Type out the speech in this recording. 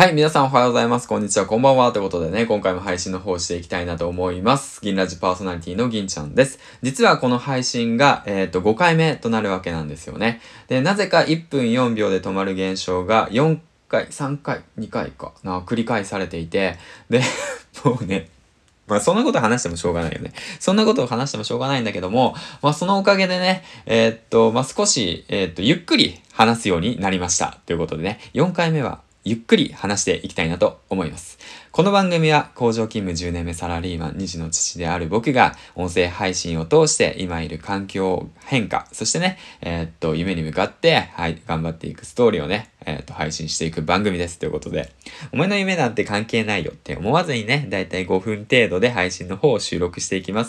はい、皆さんおはようございます。こんにちは、こんばんは。ということでね、今回も配信の方していきたいなと思います。銀ラジパーソナリティの銀ちゃんです。実はこの配信が、えっ、と、5回目となるわけなんですよね。で、なぜか1分4秒で止まる現象が4回、3回、2回かな、繰り返されていて、で、もうね、まあそんなこと話してもしょうがないよね。そんなことを話してもしょうがないんだけども、まあそのおかげでね、えーっと、まあ少し、えーっと、ゆっくり話すようになりました。ということでね、4回目はゆっくり話していきたいなと思います。この番組は工場勤務10年目サラリーマン2児の父である僕が音声配信を通して今いる環境変化、そしてね、えーっと、夢に向かって、はい、頑張っていくストーリーをね、えーっと、配信していく番組です。ということで、お前の夢なんて関係ないよって思わずにね、だいたい5分程度で配信の方を収録していきますので